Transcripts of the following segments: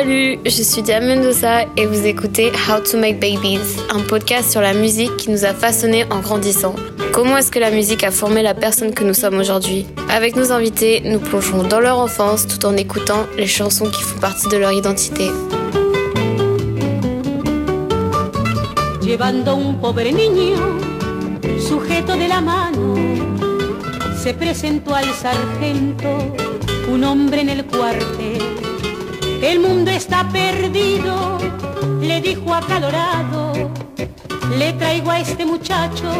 Salut, je suis Diane Mendoza et vous écoutez How to Make Babies, un podcast sur la musique qui nous a façonnés en grandissant. Comment est-ce que la musique a formé la personne que nous sommes aujourd'hui? Avec nos invités, nous plongerons dans leur enfance tout en écoutant les chansons qui font partie de leur identité. Llevando un niño, sujeto de la mano, se al sargento, un hombre en. El mundo está perdido, le dijo acalorado, le traigo a este muchacho,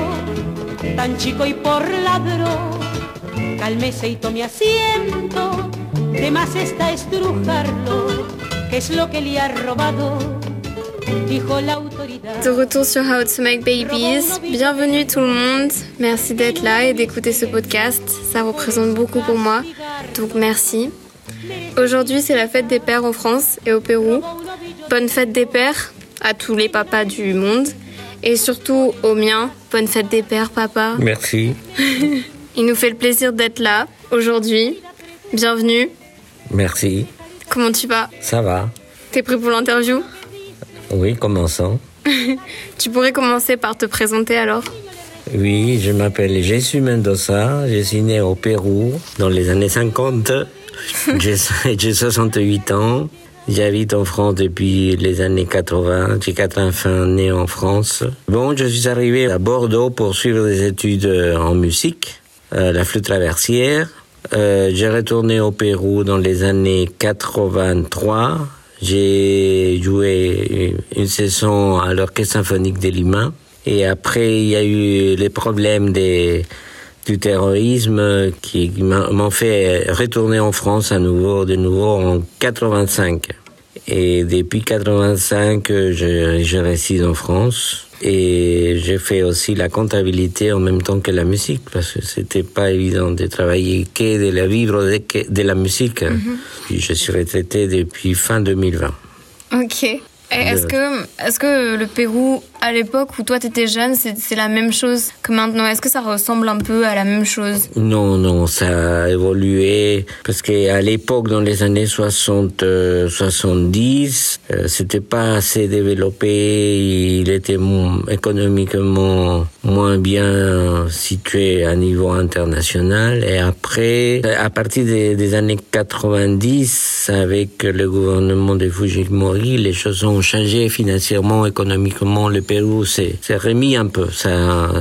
tan chico y por ladrón. Cálmese y tome asiento, de más está estrujarlo, ¿qué es lo que le ha robado? Dijo la autoridad. De retour sur How to Make Babies. Bienvenue tout le monde. Merci d'être là et d'écouter ce podcast. Ça représente beaucoup pour moi. Donc merci. Aujourd'hui, c'est la fête des pères en France et au Pérou. Bonne fête des pères à tous les papas du monde. Et surtout au mien, bonne fête des pères, papa. Merci. Il nous fait le plaisir d'être là aujourd'hui. Bienvenue. Merci. Comment tu vas? Ça va T'es prêt pour l'interview? Oui, commençons. Tu pourrais commencer par te présenter alors Oui, je m'appelle Jésus Mendoza. Je suis né au Pérou dans les années 50. J'ai j'ai 68 ans. J'habite en France depuis les années 80. J'ai quatre enfants nés en France. Bon, je suis arrivé à Bordeaux pour suivre des études euh, en musique, euh, la flûte traversière. Euh, j'ai retourné au Pérou dans les années 83. J'ai joué une saison à l'Orchestre symphonique de Lima. Et après, il y a eu les problèmes des, du terrorisme qui m'a- m'ont fait retourner en France à nouveau, de nouveau en 85. Et depuis 85, je, je réside en France. Et j'ai fait aussi la comptabilité en même temps que la musique, parce que c'était pas évident de travailler que de la vivre de, la musique. Puis je suis retraité depuis fin 2020. Ok. Est-ce que, est que le Pérou, à l'époque où toi t'étais jeune, c'est la même chose que maintenant Est-ce que ça ressemble un peu à la même chose? Non, non, ça a évolué parce qu'à l'époque, dans les années 60, euh, 70, euh, c'était pas assez développé. Il était économiquement moins bien situé à niveau international. Et après, à partir des, des années 90, avec le gouvernement de Fujimori, les choses ont changé financièrement, économiquement. Le Pérou s'est remis un peu. Ça,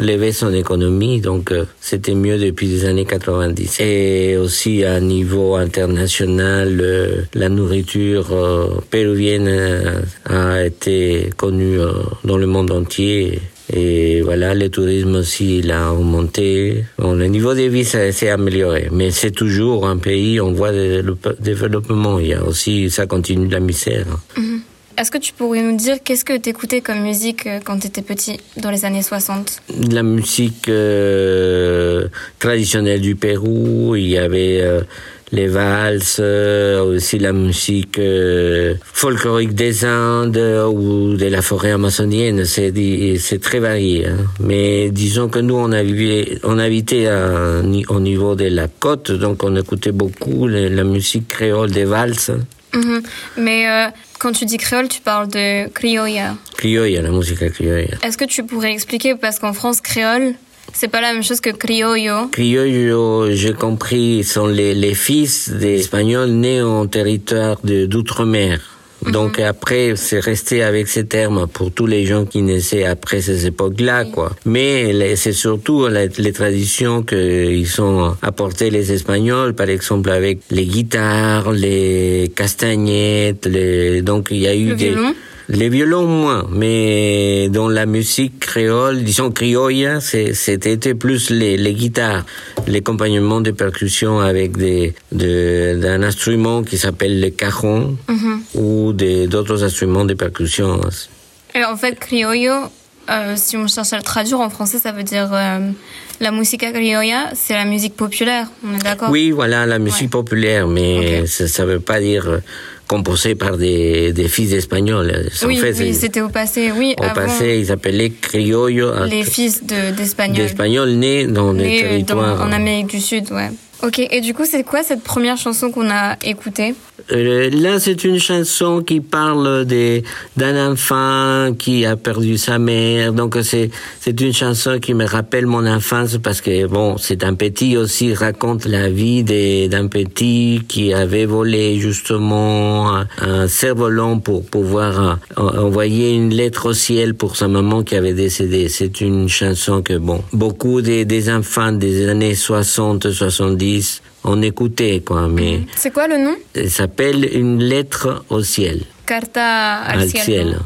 lever son économie, donc euh, c'était mieux depuis les années 90. Et aussi à niveau international, euh, la nourriture euh, péruvienne euh, a été connue dans le monde entier. Et voilà, le tourisme aussi, il a augmenté. Bon, le niveau de vie s'est amélioré, mais c'est toujours un pays en voie de développe- développement. Il y a aussi, ça continue la misère. Est-ce que tu pourrais nous dire qu'est-ce que t'écoutais comme musique euh, quand t'étais petit, dans les années 60 la musique euh, traditionnelle du Pérou, il y avait euh, les valses, euh, aussi la musique folklorique des Indes ou de la forêt amazonienne, c'est très varié. hein. Mais disons que nous, on, habitait, on habitait à ni- au niveau de la côte, donc on écoutait beaucoup la, la musique créole des valses. Mhm. Mais quand tu dis créole, tu parles de criolla. Criolla, la musique criolla. Est-ce que tu pourrais expliquer Parce qu'en France, créole, c'est pas la même chose que criollo? Criollo, j'ai compris, sont les, les fils des Espagnols nés en territoire d'outre-mer. Donc après, c'est resté avec ces termes pour tous les gens qui naissaient après ces époques-là, quoi. Mais c'est surtout les traditions qu'ils ont apportées les Espagnols, par exemple avec les guitares, les castagnettes, les... donc il y a eu Le des... violon Les violons moins, mais dans la musique créole, disons criolla, c'était plus les, les guitares, l'accompagnement de percussions avec des de- d'un instrument qui s'appelle le cajon ou des- d'autres instruments de percussion. Et en fait, criollo, euh, si on cherche à le traduire en français, ça veut dire euh, la musica criolla, c'est la musique populaire. On est d'accord? Oui, voilà la musique Ouais. populaire, mais ça, ça veut pas dire euh, composé par des, des fils espagnols. Oui, fait, oui, c'était au passé. Oui, au avant, passé, ils s'appelaient criollos. les fils de- d'Espagnols. d'Espagnols nés dans dans- territoires. en Amérique du Sud, ouais. Ok, et du coup, c'est quoi cette première chanson qu'on a écoutée Euh, là, c'est une chanson qui parle d'un enfant qui a perdu sa mère. Donc, c'est une chanson qui me rappelle mon enfance parce que, bon, c'est un petit aussi, raconte la vie d'un petit qui avait volé justement un, un cerf-volant pour pouvoir euh, envoyer une lettre au ciel pour sa maman qui avait décédé. C'est une chanson que, bon, beaucoup des, des enfants des années 60, 70 on écoutait, quoi, mais C'est quoi le nom? elle s'appelle Une lettre au ciel. Carta al, Al cielo. cielo.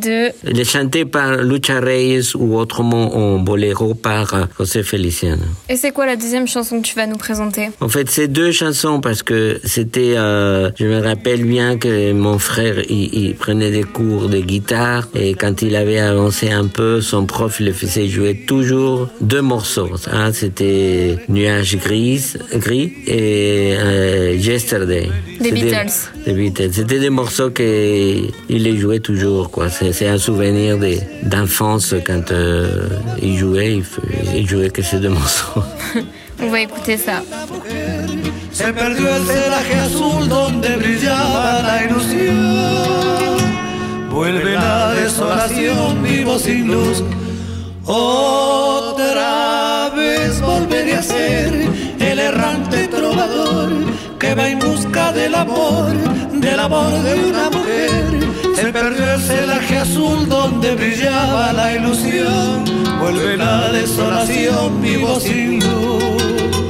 De Elle est chantée par Lucha Reyes ou autrement en boléro par José Feliciano. Et c'est quoi la deuxième chanson que tu vas nous présenter? En fait, c'est deux chansons parce que c'était, euh, je me rappelle bien que mon frère, il, il prenait des cours de guitare et quand il avait avancé un peu, son prof le faisait jouer toujours deux morceaux. hein. c'était Nuage gris, gris et euh, Yesterday. Des Beatles. des Beatles. C'était des morceaux qu'il les jouait toujours. quoi. C'est c'est un souvenir de- d'enfance quand euh, il jouait. Il, il jouait que ces deux morceaux. On va écouter ça. Se perdió el celaje azul donde brillaba la ilusión. Vuelve la desolación, vivo sin luz. Otra vez volveré a ser el errante que va en busca del amor, del amor de una mujer. Se perdió el celaje azul donde brillaba la ilusión. Vuelve la desolación, vivo sin luz.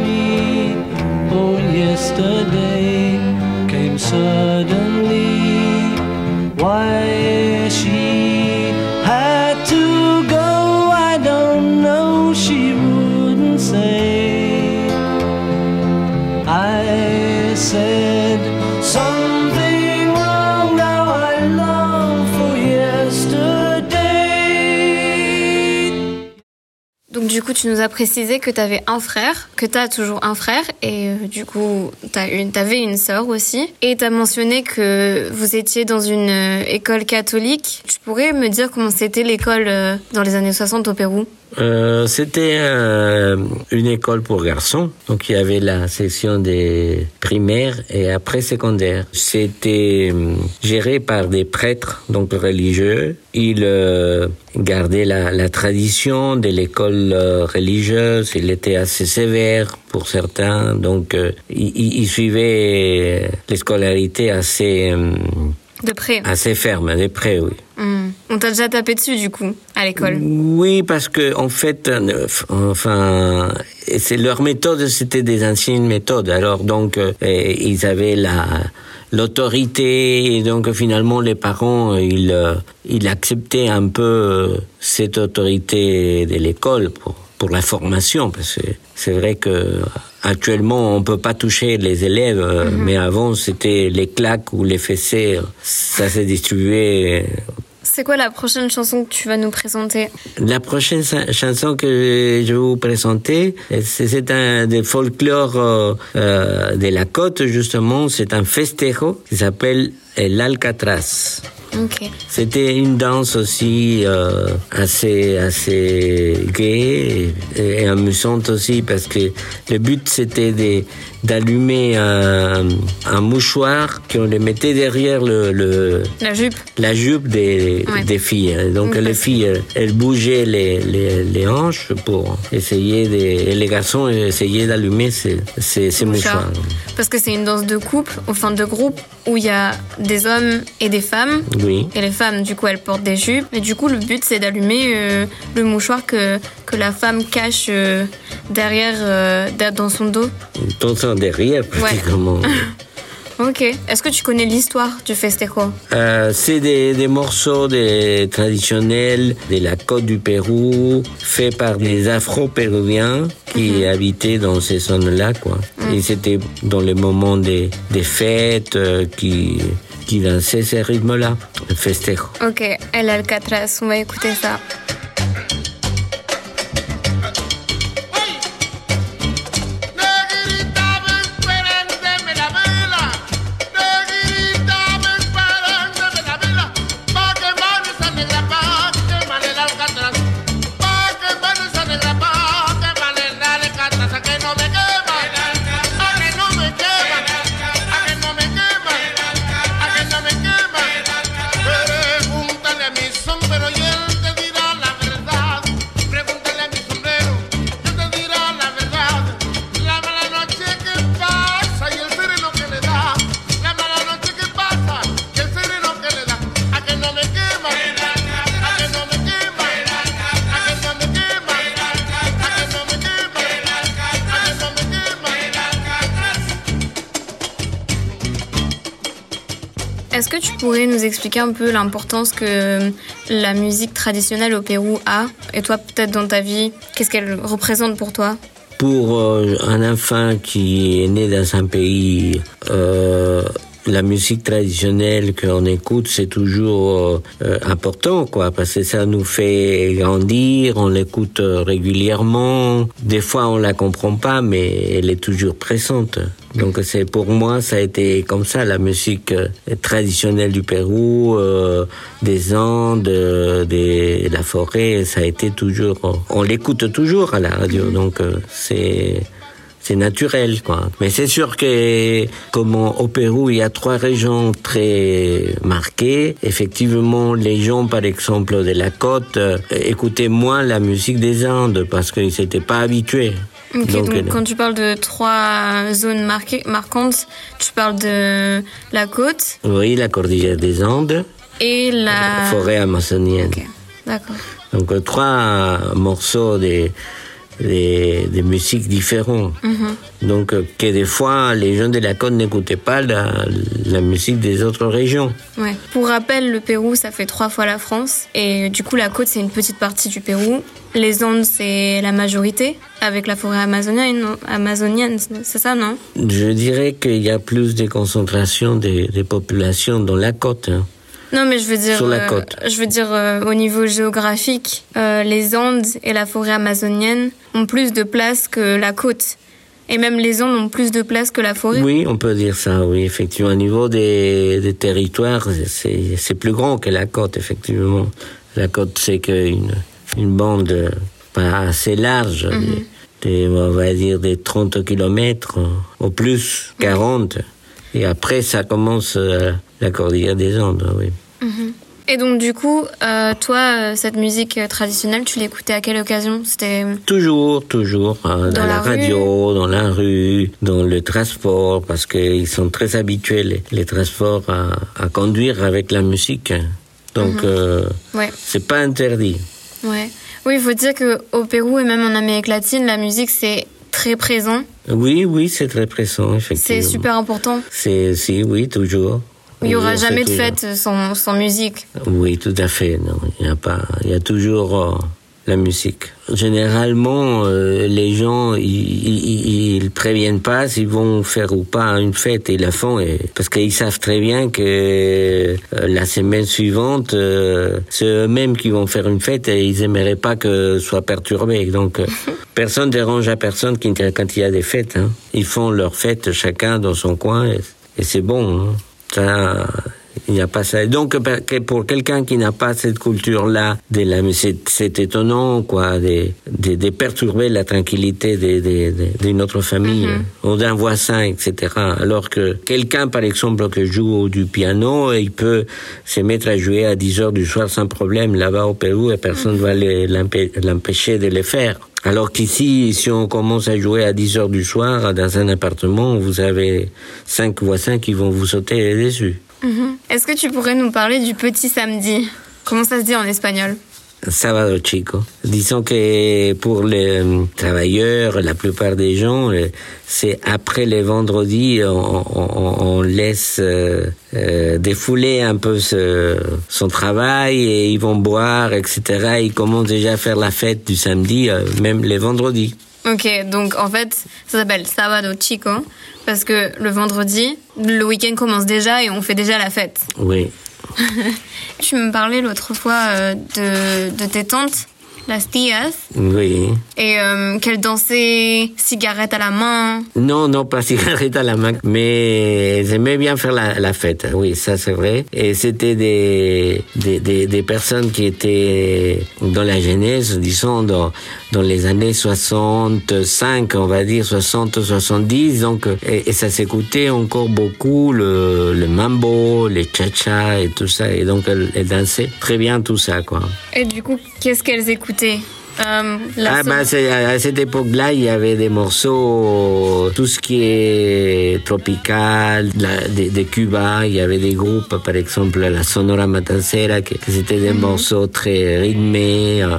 Yesterday came suddenly. Why she du coup, tu nous as précisé que tu avais un frère, que tu as toujours un frère, et euh, du coup, tu avais une sœur aussi. Et tu as mentionné que vous étiez dans une euh, école catholique. Tu pourrais me dire comment c'était l'école euh, dans les années 60 au Pérou? Euh, C'était euh, une école pour garçons, donc il y avait la section des primaires et après secondaire. C'était euh, géré par des prêtres, donc religieux. Ils gardaient la, tradition de l'école religieuse. Il était assez sévère pour certains, donc ils, suivaient les scolarités assez de près. assez fermes, de près, oui. Hmm. On t'a déjà tapé dessus du coup à l'école. Oui, parce que en fait, euh, enfin, c'est leur méthode, c'était des anciennes méthodes. Alors donc, euh, ils avaient la l'autorité et donc finalement les parents ils euh, ils acceptaient un peu euh, cette autorité de l'école pour pour la formation parce que c'est vrai que actuellement on peut pas toucher les élèves euh, mais avant c'était les claques ou les fessées ça s'est distribué C'est quoi la prochaine chanson que tu vas nous présenter? La prochaine cha- chanson que je vais vous présenter, c'est un des folklore euh, euh, de la côte justement. C'est un festejo qui s'appelle l'Alcatraz. C'était une danse aussi euh, assez assez gaie et, et amusante aussi parce que le but c'était d'allumer un, un mouchoir qu'on le mettait derrière le, le La jupe. la jupe des, Ouais. des filles. Donc Donc, les filles, elles- bougeaient les, les, les hanches pour essayer de... Et les garçons essayaient d'allumer ces, ces, ces Mouchoir. mouchoirs. Parce que c'est une danse de couple, enfin de groupe, où il y a des hommes et des femmes. Oui. Et les femmes, du coup, elles portent des jupes. Et du coup, le but, c'est d'allumer euh, le mouchoir que, que la femme cache euh, derrière, euh, da- dans son dos. Tout ça derrière, pratiquement. Ok. Est-ce que tu connais l'histoire du festejo? C'est des, des morceaux des, traditionnels de la côte du Pérou, faits par des afro-péruviens qui habitaient dans ces zones-là, quoi. Et c'était dans les moments des, des fêtes qui, qui dansaient ces rythmes-là, le festejo. Ok. El Alcatraz, on va écouter ça. Que tu pourrais nous expliquer un peu l'importance que la musique traditionnelle au Pérou a? Et toi, peut-être dans ta vie, qu'est-ce qu'elle représente pour toi? Pour euh, un enfant qui est né dans un pays, euh, la musique traditionnelle qu'on écoute, c'est toujours euh, euh, important, quoi, parce que ça nous fait grandir, on l'écoute euh, régulièrement. Des fois, on la comprend pas, mais elle est toujours présente. Donc, c'est pour moi, ça a été comme ça, la musique euh, traditionnelle du Pérou, euh, des Andes, euh, des, de la forêt, ça a été toujours, on l'écoute toujours à la radio, donc euh, c'est c'est naturel, quoi. Mais c'est sûr que, comme au Pérou, il y a trois régions très marquées. Effectivement, les gens, par exemple, de la côte, euh, écoutaient moins la musique des Andes parce qu'ils n'étaient pas habitués. Donc, euh, quand tu parles de trois zones marquées, marquantes, tu parles de la côte oui, la cordillère des Andes, et la... la forêt amazonienne. D'accord. Donc, euh, trois morceaux de, de, de musique différents. Donc, euh, que des fois, les gens de la côte n'écoutaient pas la, la musique des autres régions. Ouais. Pour rappel, le Pérou, ça fait trois fois la France. Et du coup, la côte, c'est une petite partie du Pérou. Les Andes, c'est la majorité, avec la forêt amazonienne, amazonienne c'est ça, non? Je dirais qu'il y a plus de concentration des, des populations dans la côte. hein. Non, mais je veux dire, Sur la euh, je veux dire euh, au niveau géographique, euh, les Andes et la forêt amazonienne ont plus de place que la côte. Et même les Andes ont plus de place que la forêt. Oui, on peut dire ça, oui, effectivement. Au niveau des, des territoires, c'est plus grand que la côte, effectivement. La côte, c'est qu'une une bande pas assez large, des, on va dire des 30 kilomètres, au plus 40. Et après, ça commence euh, la cordillère des Andes, oui. Et donc, du coup, euh, toi, euh, cette musique traditionnelle, tu l'écoutais à quelle occasion? C'était. Toujours, toujours, hein, dans, Dans la, radio, dans la rue, dans le transport, parce qu'ils sont très habitués, les, les transports, à, à conduire avec la musique. Donc, euh, Ouais. c'est pas interdit. Ouais. Oui, il faut dire qu'au Pérou et même en Amérique latine, la musique, c'est très présent. Oui, oui, c'est très pressant, effectivement. C'est super important. C'est, si, oui, toujours. Il n'y aura Oui, jamais de toujours. fête sans, sans musique. Oui, tout à fait. Non, il y a pas, il y a toujours euh, la musique. Généralement, euh, les gens, ils, préviennent pas s'ils vont faire ou pas une fête. Ils la font et, parce qu'ils savent très bien que euh, la semaine suivante, euh, c'est eux-mêmes qui vont faire une fête et ils aimeraient pas que soit perturbé. Donc, euh, personne dérange à personne quand il y a des fêtes. hein. Ils font leur fête chacun dans son coin et, et c'est bon. hein. Ça, il n'y a pas ça. Donc, que pour quelqu'un qui n'a pas cette culture-là, c'est étonnant, quoi, de, de, de perturber la tranquillité d'une autre famille ou d'un voisin, etc. Alors que quelqu'un, par exemple, qui joue du piano, il peut se mettre à jouer à 10 heures du soir sans problème là-bas au Pérou et personne ne va le- l'empê- l'empêcher de le faire. Alors qu'ici, si on commence à jouer à 10 heures du soir dans un appartement, vous avez cinq voisins qui vont vous sauter dessus. Mhm. Est-ce que tu pourrais nous parler du petit samedi? Comment ça se dit en espagnol? Sábado chico. Disons que pour les euh, travailleurs, la plupart des gens, euh, c'est après les vendredis, on, on- on laisse euh, défouler un peu ce- son travail et ils vont boire, etc. Ils commencent déjà à faire la fête du samedi, même les vendredis. Ok, donc en fait, ça s'appelle Sábado Chico parce que le vendredi, le week-end commence déjà et on fait déjà la fête. Oui. Tu me parlais l'autre fois euh, de, de tes tantes, las tías, Oui. et euh, qu'elles dansaient cigarette à la main. Non, non, pas cigarette à la main, mais j'aimais bien faire la, la fête. Oui, ça c'est vrai. Et c'était des, des, des, des personnes qui étaient dans la jeunesse, disons, dans, dans les années 65, on va dire, 60, 70. Donc, et, et ça s'écoutait encore beaucoup, le, le mambo, les cha-cha et tout ça. Et donc, elles, elles dansaient très bien tout ça, quoi. Et du coup, qu'est-ce qu'elles écoutaient? Euh, Ah bah à cette époque-là, il y avait des morceaux, tout ce qui est tropical, la- de, de Cuba, il y avait des groupes, par exemple la Sonora Matancera, que, que c'était des morceaux très rythmés euh,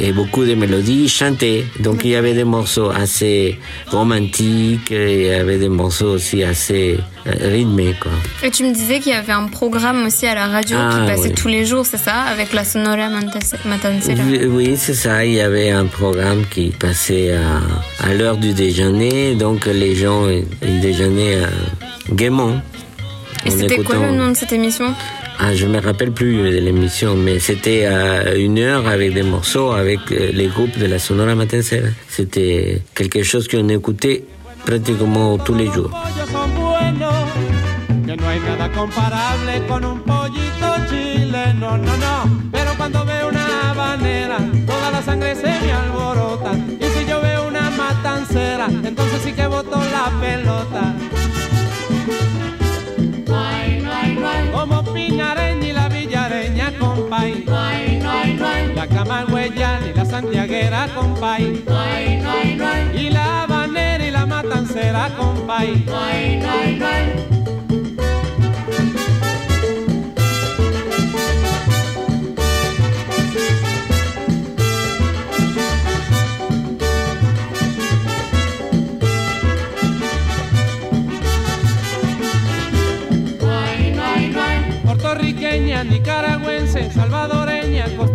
et beaucoup de mélodies chantées. Donc il y avait des morceaux assez romantiques, et il y avait des morceaux aussi assez euh, rythmés quoi. Et tu me disais qu'il y avait un programme aussi à la radio Ah, qui passait oui. tous les jours, c'est ça Avec la Sonora Matancera. Oui, oui, c'est ça. Il y avait un programme qui passait à, à l'heure du déjeuner. Donc les gens ils, déjeunaient euh, gaiement. Et c'était quoi le nom de cette émission? Ah, je me rappelle plus de l'émission, mais c'était une heure avec des morceaux avec euh, les groupes de la Sonora Matancera. C'était quelque chose qu'on écoutait pratiquement tous les jours. Villareña, compay. La Camagüeyana y la Santiaguera, compay. Y la habanera y la matancera, compay. Puertorriqueña, nicaragüense, salvadoreña,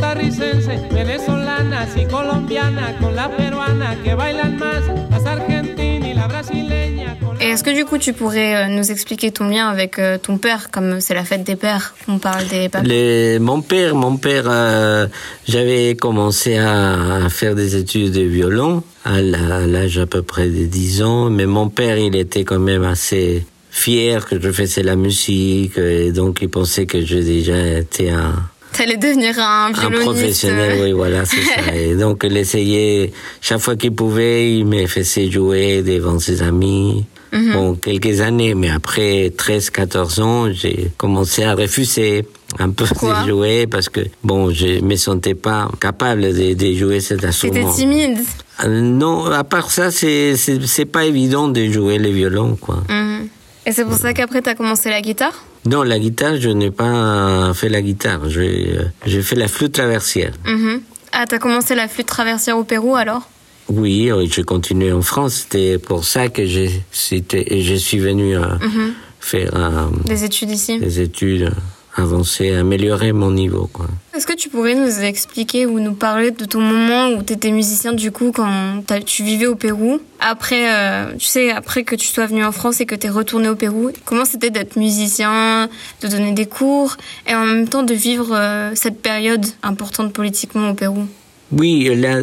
costarricense, venezolanas y colombianas, con la peruana que bailan más, las argentinas y la brasileña. Con Et est-ce que du coup tu pourrais euh, nous expliquer ton lien avec euh, ton père, comme c'est la fête des pères, on parle des papas Les- mon père, mon père, euh, j'avais commencé à, à faire des études de violon à l'âge à peu près de 10 ans, mais mon père, il était quand même assez fier que je faisais la musique, et donc il pensait que je déjà été un, T'allais devenir un un violoniste. professionnel, euh, oui, voilà, c'est ça. Et donc, il essayait, chaque fois qu'il pouvait, il me faisait jouer devant ses amis. Mhm. Bon, quelques années, mais après 13, 14 ans, j'ai commencé à refuser un peu Pourquoi? de jouer parce que, bon, je me sentais pas capable de, de jouer cet instrument. timide? Euh, Non, à part ça, c'est, c'est, c'est pas évident de jouer le violon, quoi. Mhm. Et c'est pour ça qu'après t'as commencé la guitare? Non, la guitare, je n'ai pas fait la guitare. J'ai, euh, j'ai fait la flûte traversière. Mhm. Ah, t'as commencé la flûte traversière au Pérou alors? Oui, je continuais en France. C'était pour ça que je, suis venu euh, faire euh, Des études ici? des études avancées, améliorer mon niveau. Est-ce que tu pourrais nous expliquer ou nous parler de ton moment où tu étais musicien du coup quand tu vivais au Pérou? Après, euh, tu sais, après que tu sois venu en France et que tu es retourné au Pérou, comment c'était d'être musicien, de donner des cours et en même temps de vivre euh, cette période importante politiquement au Pérou? Oui, là,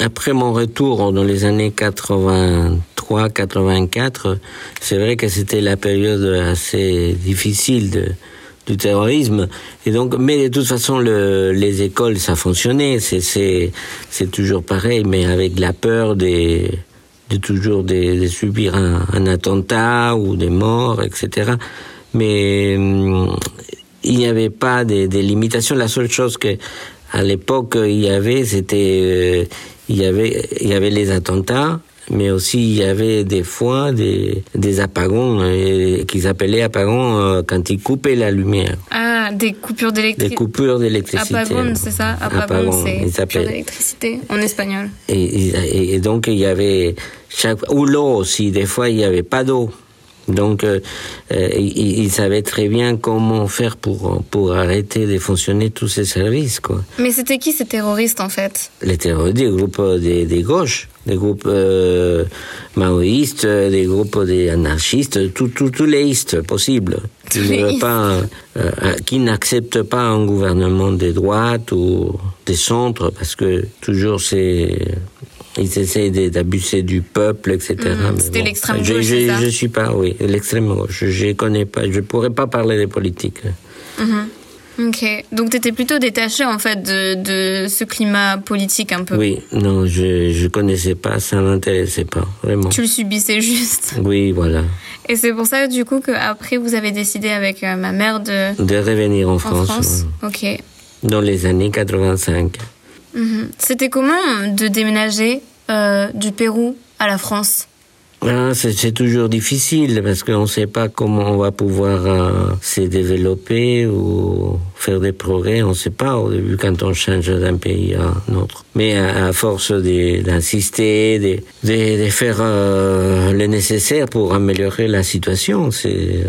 après mon retour dans les années 83-84, c'est vrai que c'était la période assez difficile de, du terrorisme. Et donc, mais de toute façon, le, les écoles, ça fonctionnait. C'est, toujours pareil, mais avec la peur des, de toujours de, subir un, attentat ou des morts, etc. Mais hum, il n'y avait pas de, de limitations. La seule chose que à l'époque il y avait, c'était euh, il y avait les attentats mais aussi il y avait des fois des, des apagons euh, qu'ils appelaient apagons euh, quand ils coupaient la lumière. Ah, des coupures Des d'électricité. coupures d'électricité. Apagón, c'est ça? Apagón, Apagón, c'est coupure d'électricité en espagnol. Et, et- et donc il y avait chaque ou l'eau aussi. Des fois il n'y avait pas d'eau. Donc euh, euh, savaient très bien comment faire pour pour arrêter de fonctionner tous ces services quoi. Mais c'était qui ces terroristes en fait? Les terroristes, des groupes euh, des, des gauches, des groupes euh, maoïstes, des groupes des anarchistes, tous les istes possibles. Qui, ne pas, euh, qui n'acceptent pas un gouvernement de droite ou des centres, parce que toujours c'est ils essaient d'abuser du peuple, etc. Mais c'était l'extrême je, gauche, je, je suis pas, oui, l'extrême gauche. Je connais pas, je pourrais pas parler des politiques. Ok, donc t'étais plutôt détaché en fait de, de ce climat politique un peu. Oui, non, je je connaissais pas, ça m'intéressait pas, vraiment. Tu le subissais juste. Oui, voilà. Et c'est pour ça du coup qu'après vous avez décidé avec euh, ma mère de De revenir en en France, France. ouais. Ok. dans les années 85. Mhm. C'était comment de déménager euh, du Pérou à la France? Ah, c'est toujours difficile parce qu'on ne sait pas comment on va pouvoir euh, se développer ou faire des progrès. On ne sait pas au début quand on change d'un pays à un autre. Mais à, à force d'insister, de, de, de faire euh, le nécessaire pour améliorer la situation,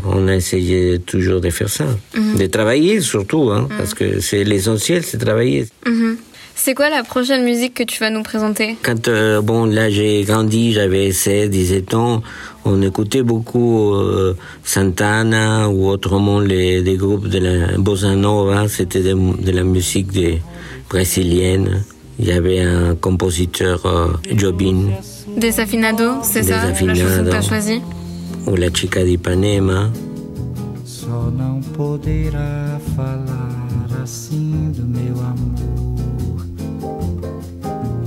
on a essayé toujours de faire ça, de travailler surtout, hein, parce que c'est l'essentiel, c'est travailler. Mhm. C'est quoi la prochaine musique que tu vas nous présenter? Quand euh, bon là j'ai grandi, j'avais 16, 17 ans, on écoutait beaucoup euh, Santana ou autrement les des groupes de la bossa nova, c'était de, de la musique des brésilienne. Il y avait un compositeur euh, Jobim Desafinado, c'est ça? La chanson que Desafinado. t'as choisie? Ou la chica d'Ipanema. Só não poderá falar assim do meu amor.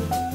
Est-ce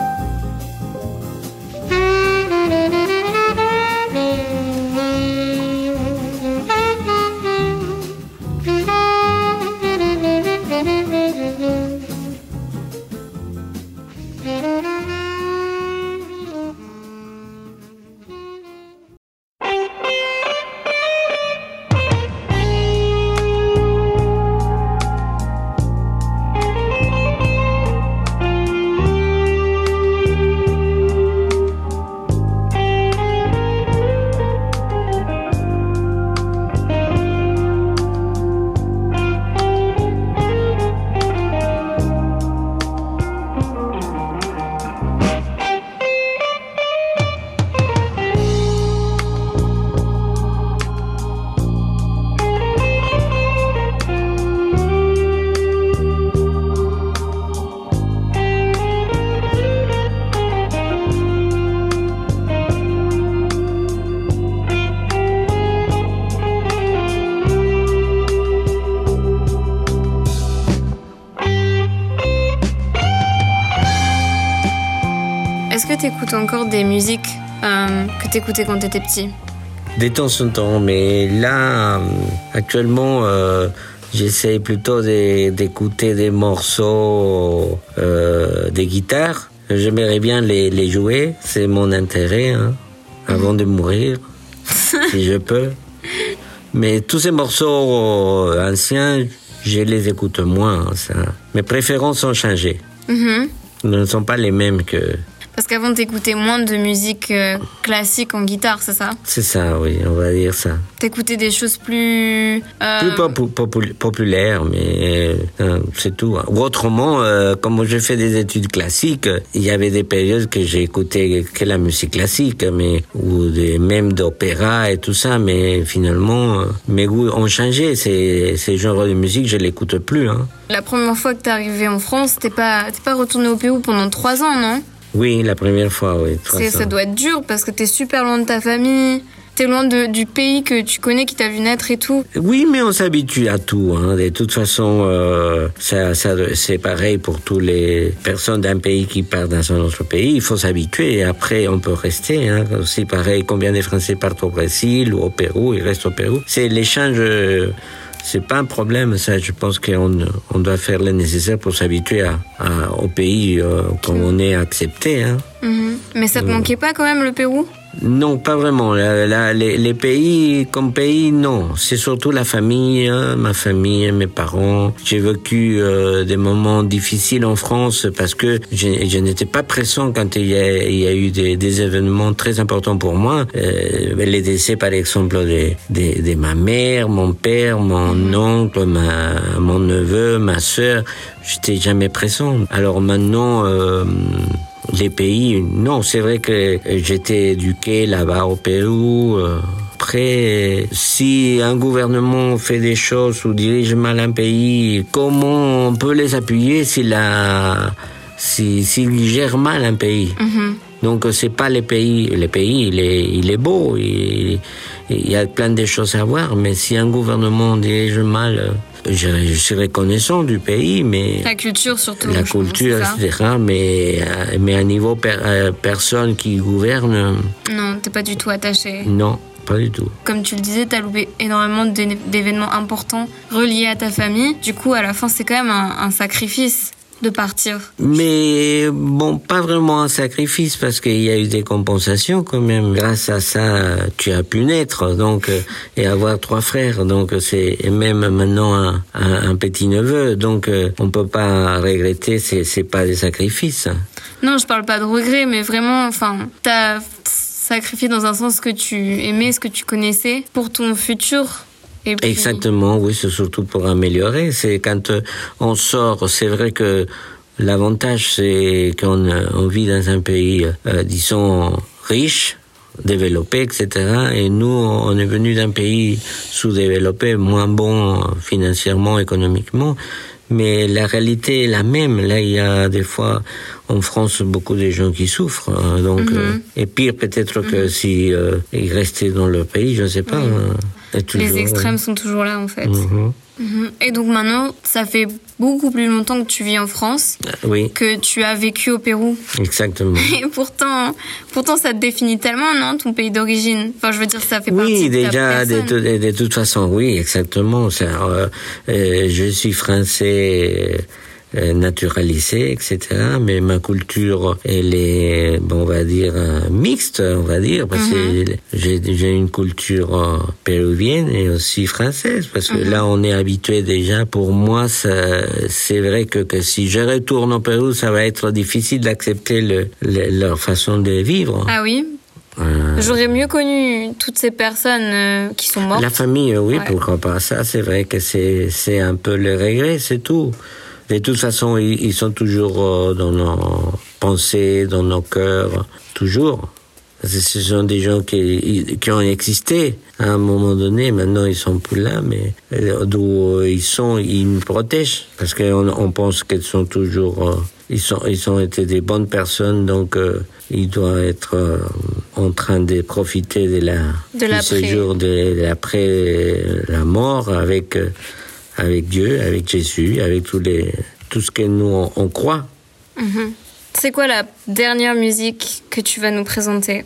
des musiques euh, que t'écoutais quand t'étais petit De temps en temps, mais là, euh, actuellement, euh, j'essaye plutôt de- d'écouter des morceaux euh, de guitare. J'aimerais bien les, les jouer, c'est mon intérêt, hein, avant de mourir, si je peux. Mais tous ces morceaux euh, anciens, je les écoute moins. hein, ça. Mes préférences ont changé. Mhm. Ne sont pas les mêmes que... Parce qu'avant t'écoutais moins de musique euh, classique en guitare, c'est ça? C'est ça, oui, on va dire ça. T'écoutais des choses plus... euh, Plus popu- popu- populaire, mais euh, c'est tout. Ou autrement, euh, comme j'ai fait des études classiques, il y avait des périodes que écouté que la musique classique, mais ou des, même d'opéra et tout ça, mais finalement, mes goûts ont changé. Ces, ces genres de musique, je l'écoute plus. Hein. La première fois que t'es arrivé en France, t'es pas, pas retourné au Pérou pendant trois ans, non? Oui, la première fois, oui. Ça doit être dur parce que t'es super loin de ta famille, t'es loin de- du pays que tu connais, qui t'a vu naître et tout. Oui, mais on s'habitue à tout. Hein. De toute façon, euh, ça, ça, c'est pareil pour toutes les personnes d'un pays qui partent dans un autre pays. Il faut s'habituer et après, on peut rester. Hein. C'est pareil, combien de Français partent au Brésil ou au Pérou, ils restent au Pérou. C'est l'échange... euh, C'est pas un problème, ça. Je pense qu'on on doit faire le nécessaire pour s'habituer à, à- au pays euh, on est accepté. Hein. Mhm. Mais ça te Euh. manquait pas quand même le Pérou? Non, pas vraiment. La- la- les, les pays comme pays, non. C'est surtout la famille, hein, ma famille, mes parents. J'ai vécu euh, des moments difficiles en France parce que je, je n'étais pas présent quand il y a, il y a eu des, des événements très importants pour moi. Euh, les décès, par exemple, de, de, de ma mère, mon père, mon oncle, ma, mon neveu, ma sœur. J'étais jamais présent. Alors maintenant... euh, les pays, non, c'est vrai que j'étais éduqué là-bas au Pérou. euh, Après, si un gouvernement fait des choses ou dirige mal un pays, comment on peut les appuyer s'il a, si, s'il gère mal un pays? Donc c'est pas les pays, les pays, il est, il est beau, il, il y a plein de choses à voir, mais si un gouvernement dirige mal, euh, je, je suis reconnaissant du pays, mais La culture surtout. la culture, etc. Mais, euh, mais à niveau per- euh, personne qui gouverne, Non, t'es pas du tout attaché. non, pas du tout. Comme tu le disais, t'as loupé énormément d'é- d'événements importants reliés à ta famille. Du coup, à la fin, c'est quand même un, un sacrifice de partir. Mais bon, pas vraiment un sacrifice parce qu'il y a eu des compensations quand même. Grâce à ça, tu as pu naître donc euh, et avoir trois frères. Donc c'est même maintenant un, un- un petit neveu. Donc euh, on peut pas regretter. C'est c'est pas des sacrifices. Non, je parle pas de regret, mais vraiment, enfin, t'as sacrifié dans un sens que tu aimais, ce que tu connaissais, pour ton futur. Et puis- Exactement, oui, c'est surtout pour améliorer. C'est quand euh, on sort, c'est vrai que l'avantage, c'est qu'on euh, on vit dans un pays, euh, disons, riche, développé, etc. Et nous, on est venu d'un pays sous-développé, moins bon financièrement, économiquement. Mais la réalité est la même. Là, il y a des fois en France beaucoup de gens qui souffrent. donc, euh, et pire peut-être que si euh, ils restaient dans leur pays, je ne sais pas. Les extrêmes sont toujours là, en fait. Mhm. Mhm. Et donc maintenant, ça fait beaucoup plus longtemps que tu vis en France, Oui, que tu as vécu au Pérou. exactement. Et pourtant, pourtant, ça te définit tellement, non, ton pays d'origine? Enfin, je veux dire, ça fait partie Oui, de ta déjà, de, personne. tout- de- de toute façon, oui, exactement. Euh, euh, je suis français euh, naturalisé, etc. Mais ma culture, elle est, on va dire, euh, mixte, on va dire, parce que j'ai j'ai une culture euh, péruvienne et aussi française, parce que là, on est habitué déjà. Pour moi, ça- c'est vrai que, que si je retourne au Pérou, ça va être difficile d'accepter le, le- leur façon de vivre. Ah oui Euh, J'aurais mieux connu toutes ces personnes euh, qui sont mortes. La famille, oui, Ouais. pourquoi pas. Ça, c'est vrai que c'est c'est un peu le regret, c'est tout. De toute façon, ils, ils sont toujours euh, dans nos pensées, dans nos cœurs, toujours. Ce sont des gens qui, qui ont existé à un moment donné. Maintenant, ils sont plus là, mais euh, d'où ils sont, ils nous protègent parce qu'on on pense qu'ils sont toujours. euh, ils sont, ils ont été des bonnes personnes, donc euh, ils doivent être euh, en train de profiter de la De du l'après. séjour de, la mort avec euh, avec Dieu, avec Jésus, avec tous les tout ce que nous on, on croit. C'est quoi la dernière musique que tu vas nous présenter?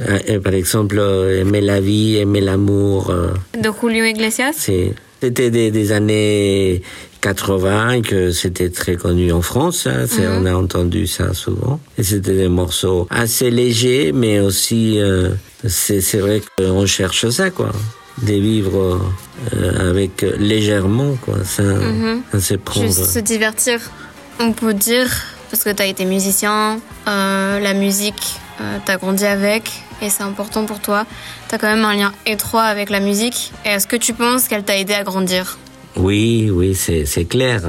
Euh, par exemple, euh, aimer la vie, aimer l'amour. euh, De Julio Iglesias? c'était des, des années 80 que c'était très connu en France. hein, c'est- On a entendu ça souvent. Et c'était des morceaux assez légers, mais aussi euh, c'est c'est vrai qu'on cherche ça, quoi. De vivre euh, avec euh, légèrement, quoi, sans, sans se prendre. Juste se divertir. On peut dire, parce que tu as été musicien, euh, la musique, euh, tu as grandi avec, et c'est important pour toi. Tu as quand même un lien étroit avec la musique. Et est-ce que tu penses qu'elle t'a aidé à grandir? Oui, oui, c'est clair.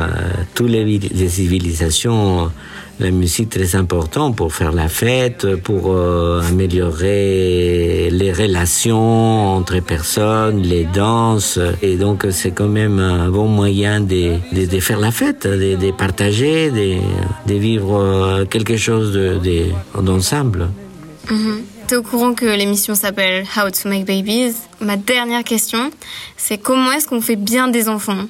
toutes les, les civilisations la musique très important pour faire la fête, pour euh, améliorer les relations entre personnes, les danses. Et donc c'est quand même un bon moyen de, de, de faire la fête, de, de partager, de, vivre euh, quelque chose de, de, d'ensemble. Mhm. T'es au courant que l'émission s'appelle How to Make Babies Ma dernière question, c'est comment est-ce qu'on fait bien des enfants?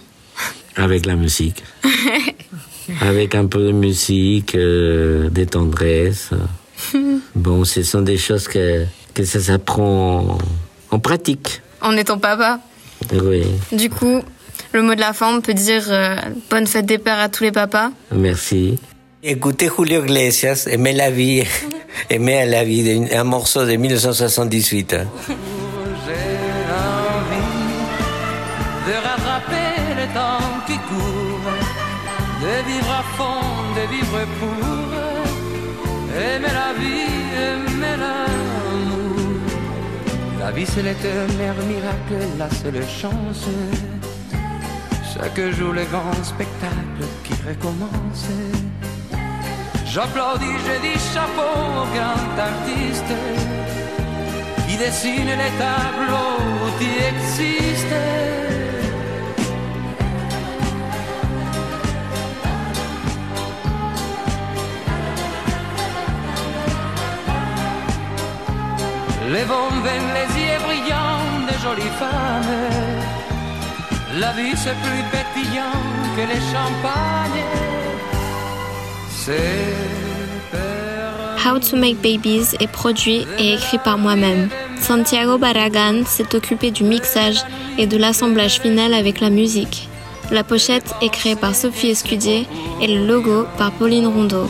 Avec la musique. Avec un peu de musique, euh, de tendresse. Bon, ce sont des choses que, que ça s'apprend en pratique. En étant papa. Oui, Du coup, le mot de la fin, on peut dire euh, bonne fête des pères à tous les papas. merci. Écoutez Julio Iglesias, aimez la vie, aimez la vie, un morceau de 1978. Vie c'est l'éternel miracle, la seule chance. Chaque jour le grand spectacle qui recommence. J'applaudis, je dis chapeau au grand artiste qui dessine les tableaux qui existent. Les les yeux brillants des jolies femmes. La vie c'est plus pétillant que les champagnes. How to Make Babies est produit et écrit par moi-même. Santiago Barragan s'est occupé du mixage et de l'assemblage final avec la musique. La pochette est créée par Sophie Escudier et le logo par Pauline Rondeau.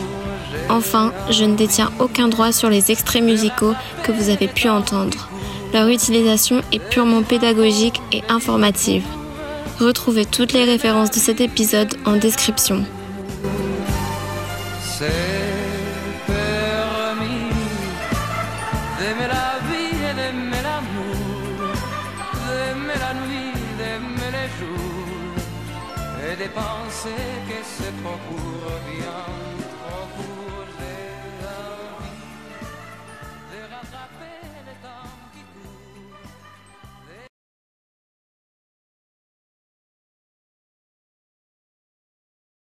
Enfin, je ne détiens aucun droit sur les extraits musicaux que vous avez pu entendre. Leur utilisation est purement pédagogique et informative. Retrouvez toutes les références de cet épisode en description. D'aimer la vie